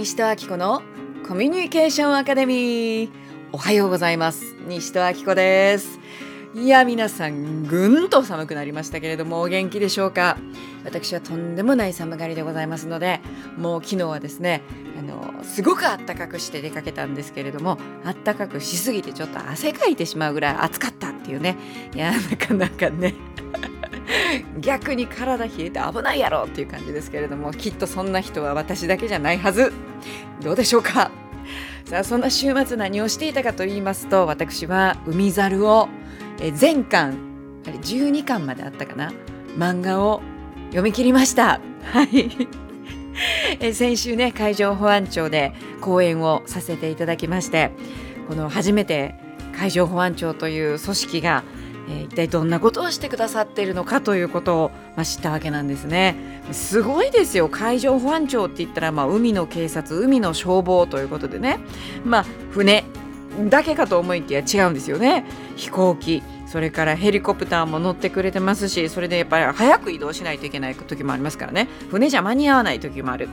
西戸明子のコミュニケーションアカデミー。おはようございます。西戸明子です。いや皆さんぐんと寒くなりましたけれどもお元気でしょうか？私はとんでもない寒がりでございますのでもう昨日はですねあのすごくあったかくして出かけたんですけれどもあったかくしすぎてちょっと汗かいてしまうぐらい暑かったっていうね。いやなかなかね。逆に体冷えて危ないやろっていう感じですけれどもきっとそんな人は私だけじゃないはず。どうでしょうか。さあそんな週末何をしていたかと言いますと私は海猿を全巻あれ12巻まであったかな。漫画を読み切りました。はい。先週ね海上保安庁で講演をさせていただきましてこの初めて海上保安庁という組織がえー、一体どんなことをしてくださっているのかということを、まあ、知ったわけなんですね。すごいですよ海上保安庁って言ったら、まあ、海の警察海の消防ということでね、まあ、船だけかと思いきや違うんですよね飛行機それからヘリコプターも乗ってくれてますしそれでやっぱり早く移動しないといけない時もありますからね船じゃ間に合わない時もある。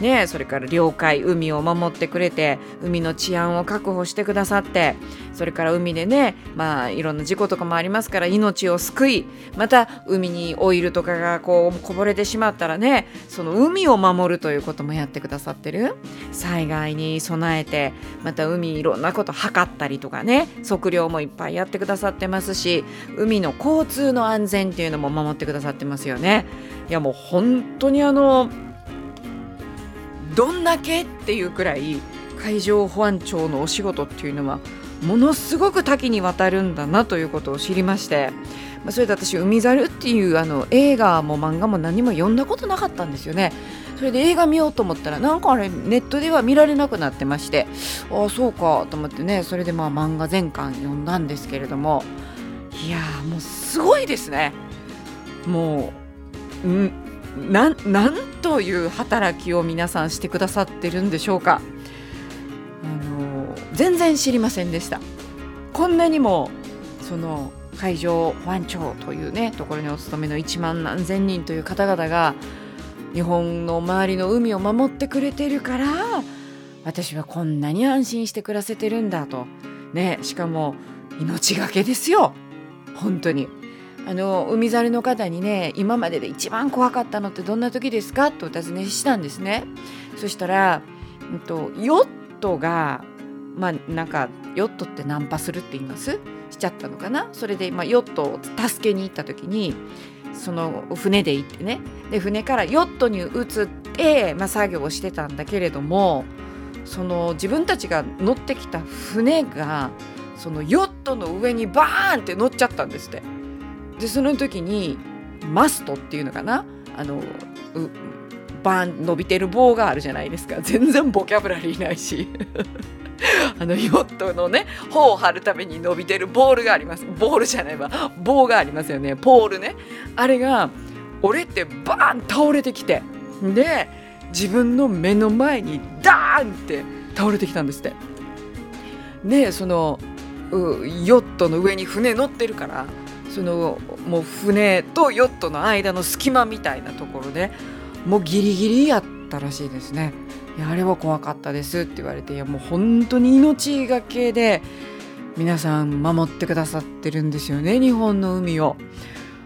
ね、それから領海海を守ってくれて海の治安を確保してくださってそれから海でねまあいろんな事故とかもありますから命を救いまた海にオイルとかがこうこぼれてしまったらねその海を守るということもやってくださってる災害に備えてまた海いろんなこと測ったりとかね測量もいっぱいやってくださってますし海の交通の安全っていうのも守ってくださってますよね。いやもう本当にあのどんだけっていうくらい海上保安庁のお仕事っていうのはものすごく多岐にわたるんだなということを知りまして、まあ、それで私「海猿」っていうあの映画も漫画も何も読んだことなかったんですよね。それで映画見ようと思ったらなんかあれネットでは見られなくなってましてああそうかと思ってねそれでまあ漫画全巻読んだんですけれどもいやもうすごいですねもうなんなんという働きを皆さんしてくださってるんでしょうか。あの全然知りませんでした。こんなにもその海上保安庁というねところにお勤めの1万何千人という方々が日本の周りの海を守ってくれてるから私はこんなに安心して暮らせてるんだと。ねしかも命がけですよ。本当に。あの海猿の方にね今までで一番怖かったのってどんな時ですか？とお尋ねしたんですね。そしたら、うんと、ヨットがまあなんかヨットってナンパするって言います？しちゃったのかな？それで、まあ、ヨットを助けに行った時にその船で行ってね。で船からヨットに移って、まあ、作業をしてたんだけれどもその自分たちが乗ってきた船がそのヨットの上にバーンって乗っちゃったんですって。でその時にマストっていうのかな？あのバーン伸びてる棒があるじゃないですか。全然ボキャブラリーないし。あのヨットのね帆を張るために伸びてるボールがあります。ボールじゃないわ。棒がありますよね。ポールね。あれが折れてバーン倒れてきて。で自分の目の前にダーンって倒れてきたんですって。でそのヨットの上に船乗ってるからそのもう船とヨットの間の隙間みたいなところでもうギリギリやったらしいですね。いやあれは怖かったですって言われていやもう本当に命がけで皆さん守ってくださってるんですよね日本の海を。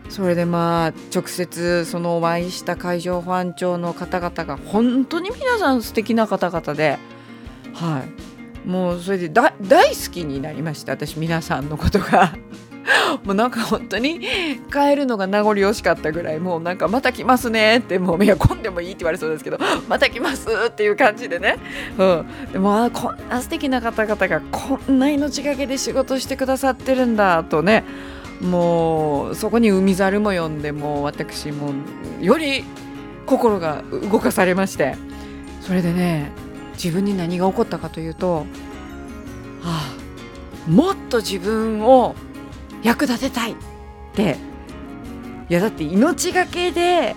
それでまあ直接そのお会いした海上保安庁の方々が本当に皆さん素敵な方々ではいもうそれで大好きになりました私皆さんのことが。もうなんか本当に帰るのが名残惜しかったぐらいもうなんかまた来ますねってもういや混んでもいいって言われそうですけど また来ますっていう感じでね、うん、でもあこんな素敵な方々がこんな命がけで仕事してくださってるんだとね。もうそこに海猿も呼んでもう私もより心が動かされまして。それでね自分に何が起こったかというと、はあ、もっと自分を役立てたいっていやだって命がけで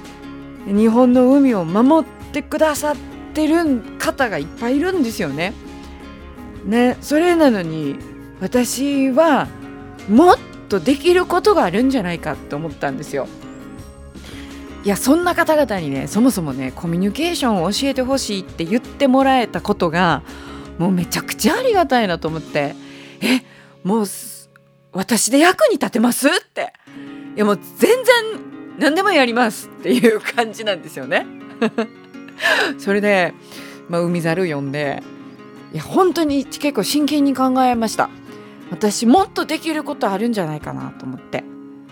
日本の海を守ってくださってる方がいっぱいいるんですよね。ねそれなのに私はもっとできることがあるんじゃないかって思ったんですよ。いやそんな方々にねそもそもねコミュニケーションを教えてほしいって言ってもらえたことがもうめちゃくちゃありがたいなと思ってえもう私で役に立てますって。いやもう全然何でもやりますっていう感じなんですよね。それで、まあ、海猿呼んでいや本当に結構真剣に考えました。私もっとできることあるんじゃないかなと思って。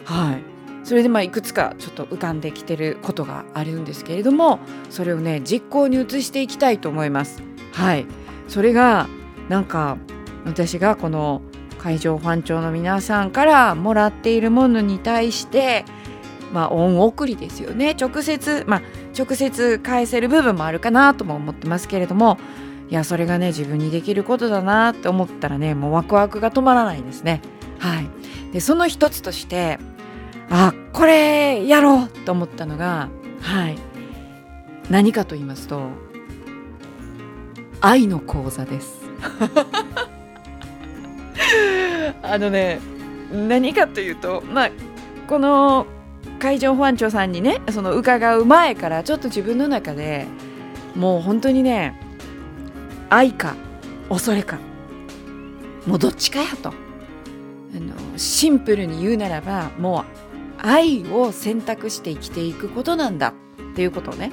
はい。それでまあいくつかちょっと浮かんできてることがあるんですけれどもそれをね実行に移していきたいと思います。はい。それがなんか私がこの海上保安庁の皆さんからもらっているものに対してまあ恩送りですよね。直接まあ直接返せる部分もあるかなとも思ってますけれどもいやそれがね自分にできることだなって思ったらねもうワクワクが止まらないですね。はい。でその一つとしてあこれやろうと思ったのがはい。何かと言いますと愛の講座です。あのね何かというとまあこの海上保安庁さんにねその伺う前からちょっと自分の中でもう本当にね愛か恐れかもうどっちかやとあのシンプルに言うならばもう愛を選択して生きていくことなんだっていうことをね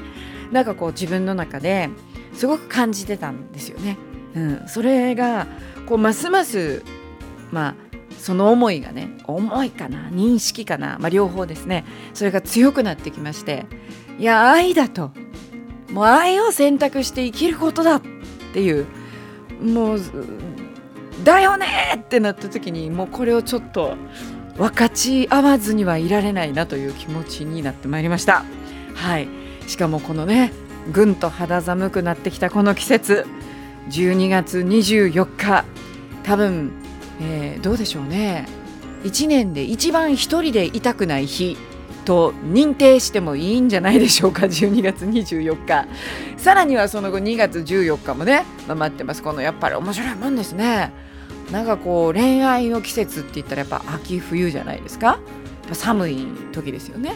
なんかこう自分の中ですごく感じてたんですよね。うん、それがこうますますまあその思いがね思いかな認識かな、まあ、両方ですね。それが強くなってきましていや愛だと。もう愛を選択して生きることだっていう。もうだよねってなった時にもうこれをちょっと分かち合わずにはいられないなという気持ちになってまいりました。はい。しかもこのねぐんと肌寒くなってきたこの季節。12月24日。多分えー、どうでしょうね。1年で一番一人でいたくない日と認定してもいいんじゃないでしょうか。12月24日。さらにはその後2月14日もね、まあ、待ってます。このやっぱり面白いもんですね。なんかこう恋愛の季節って言ったらやっぱ秋冬じゃないですか。寒い時ですよね。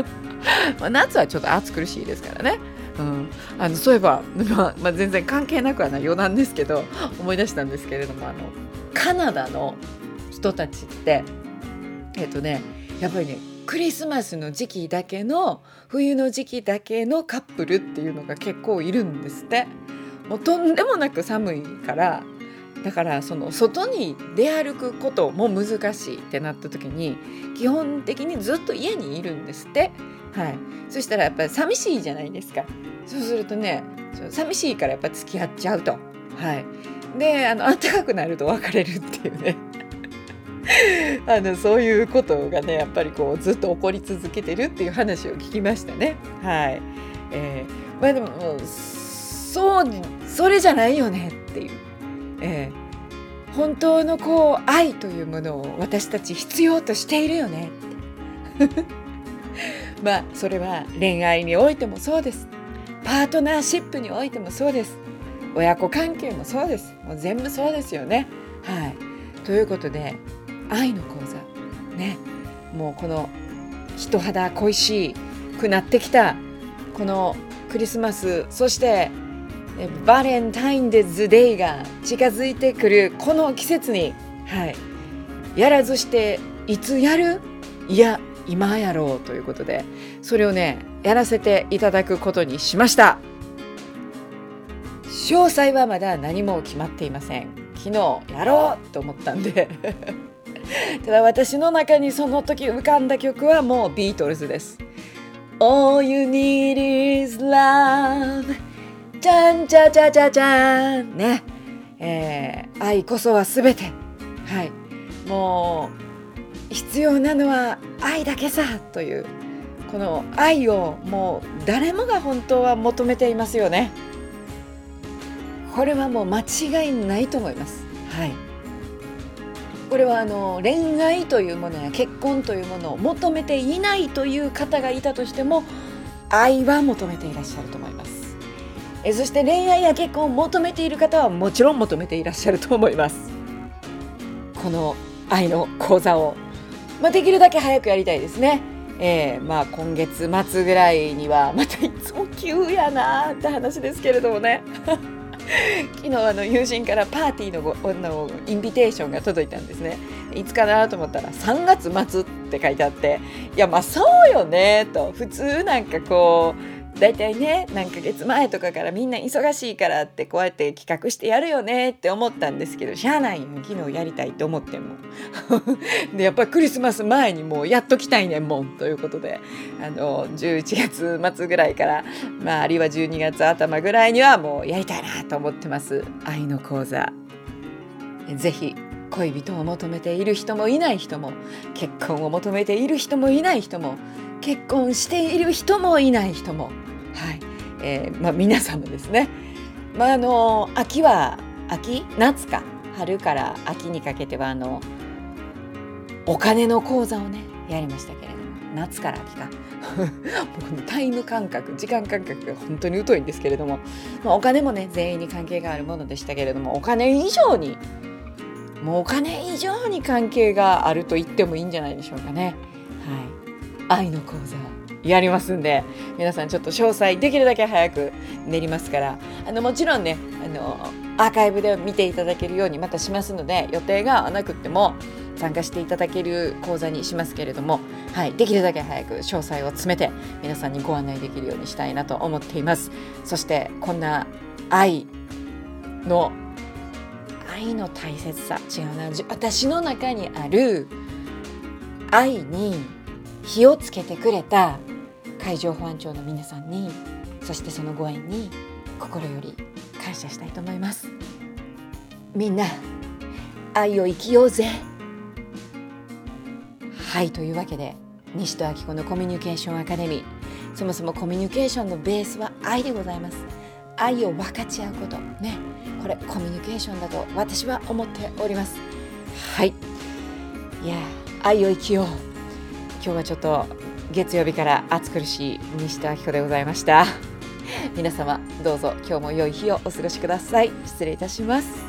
ま夏はちょっと暑苦しいですからね。うん、あのそういえば、まあ、まあ、全然関係なくはない余談ですけど思い出したんですけれどもあのカナダの人たちってえっとねやっぱりねクリスマスの時期だけの冬の時期だけのカップルっていうのが結構いるんですって。もうとんでもなく寒いからだからその外に出歩くことも難しいってなった時に基本的にずっと家にいるんですって。はい。そしたらやっぱり寂しいじゃないですか。そうするとね寂しいからやっぱ付き合っちゃうと。はい。であの暖かくなると別れるっていうね。あのそういうことがねやっぱりこうずっと起こり続けてるっていう話を聞きましたね。はい、えー、まあでもそうそれじゃないよねっていう、えー、本当のこう愛というものを私たち必要としているよね。まあそれは恋愛においてもそうです。パートナーシップにおいてもそうです。親子関係もそうです。もう全部そうですよね。はい、ということで愛の講座。ね。もうこの人肌恋しくなってきた。このクリスマスそしてバレンタインデーズデイが近づいてくる。この季節に、はい、やらずしていつやる？いや今やろう。ということでそれをねやらせていただくことにしました。詳細はまだ何も決まっていません。昨日やろうと思ったんで。ただ私の中にその時浮かんだ曲はもうビートルズです。All you need is love. じゃんじゃじゃじゃじゃんね。えー、愛こそは全て。はい。もう必要なのは愛だけさという。この愛をもう誰もが本当は求めていますよね。これはもう間違いないと思います。はい、これはあの恋愛というものや結婚というものを求めていないという方がいたとしても愛は求めていらっしゃると思います。えそして恋愛や結婚を求めている方はもちろん求めていらっしゃると思います。この愛の講座を、まあ、できるだけ早くやりたいですね。えー、まあ今月末ぐらいにはまたいつも急やなって話ですけれどもね 昨日あの友人からパーティーのごのインビテーションが届いたんですね。いつかなと思ったら3月末って書いてあっていやまあそうよねと。普通なんかこう大体ね何ヶ月前とかからみんな忙しいからってこうやって企画してやるよねって思ったんですけどしゃあないよ昨日やりたいと思っても。でやっぱりクリスマス前にもうやっときたいねんもん。ということであの11月末ぐらいからまああるいは12月頭ぐらいにはもうやりたいなと思ってます。愛の講座。ぜひ恋人を求めている人もいない人も結婚を求めている人もいない人も結婚している人もいない人も。はい。えーまあ、皆様ですね、まあ、あの秋は秋夏か。春から秋にかけてはあのお金の講座をねやりましたけれども。夏から秋か。もうタイム感覚時間感覚が本当に疎いんですけれども、まあ、お金もね全員に関係があるものでしたけれどもお金以上にもうお金以上に関係があると言ってもいいんじゃないでしょうかね。愛の講座。やりますんで皆さんちょっと詳細できるだけ早く練りますから。あのもちろんねあのアーカイブで見ていただけるようにまたしますので予定がなくても参加していただける講座にしますけれども、はい、できるだけ早く詳細を詰めて皆さんにご案内できるようにしたいなと思っています。そしてこんな愛の愛の大切さ違うな私の中にある愛に火をつけてくれた海上保安庁の皆さんにそしてそのご縁に心より感謝したいと思います。みんな愛を生きようぜ。はいというわけで西戸明子のコミュニケーションアカデミーそもそもコミュニケーションのベースは愛でございます。愛を分かち合うこと。ねこれコミュニケーションだと私は思っております。はい。いや愛を生きよう。今日はちょっと月曜日から暑苦しい西田明子でございました。皆様どうぞ今日も良い日をお過ごしください。失礼いたします。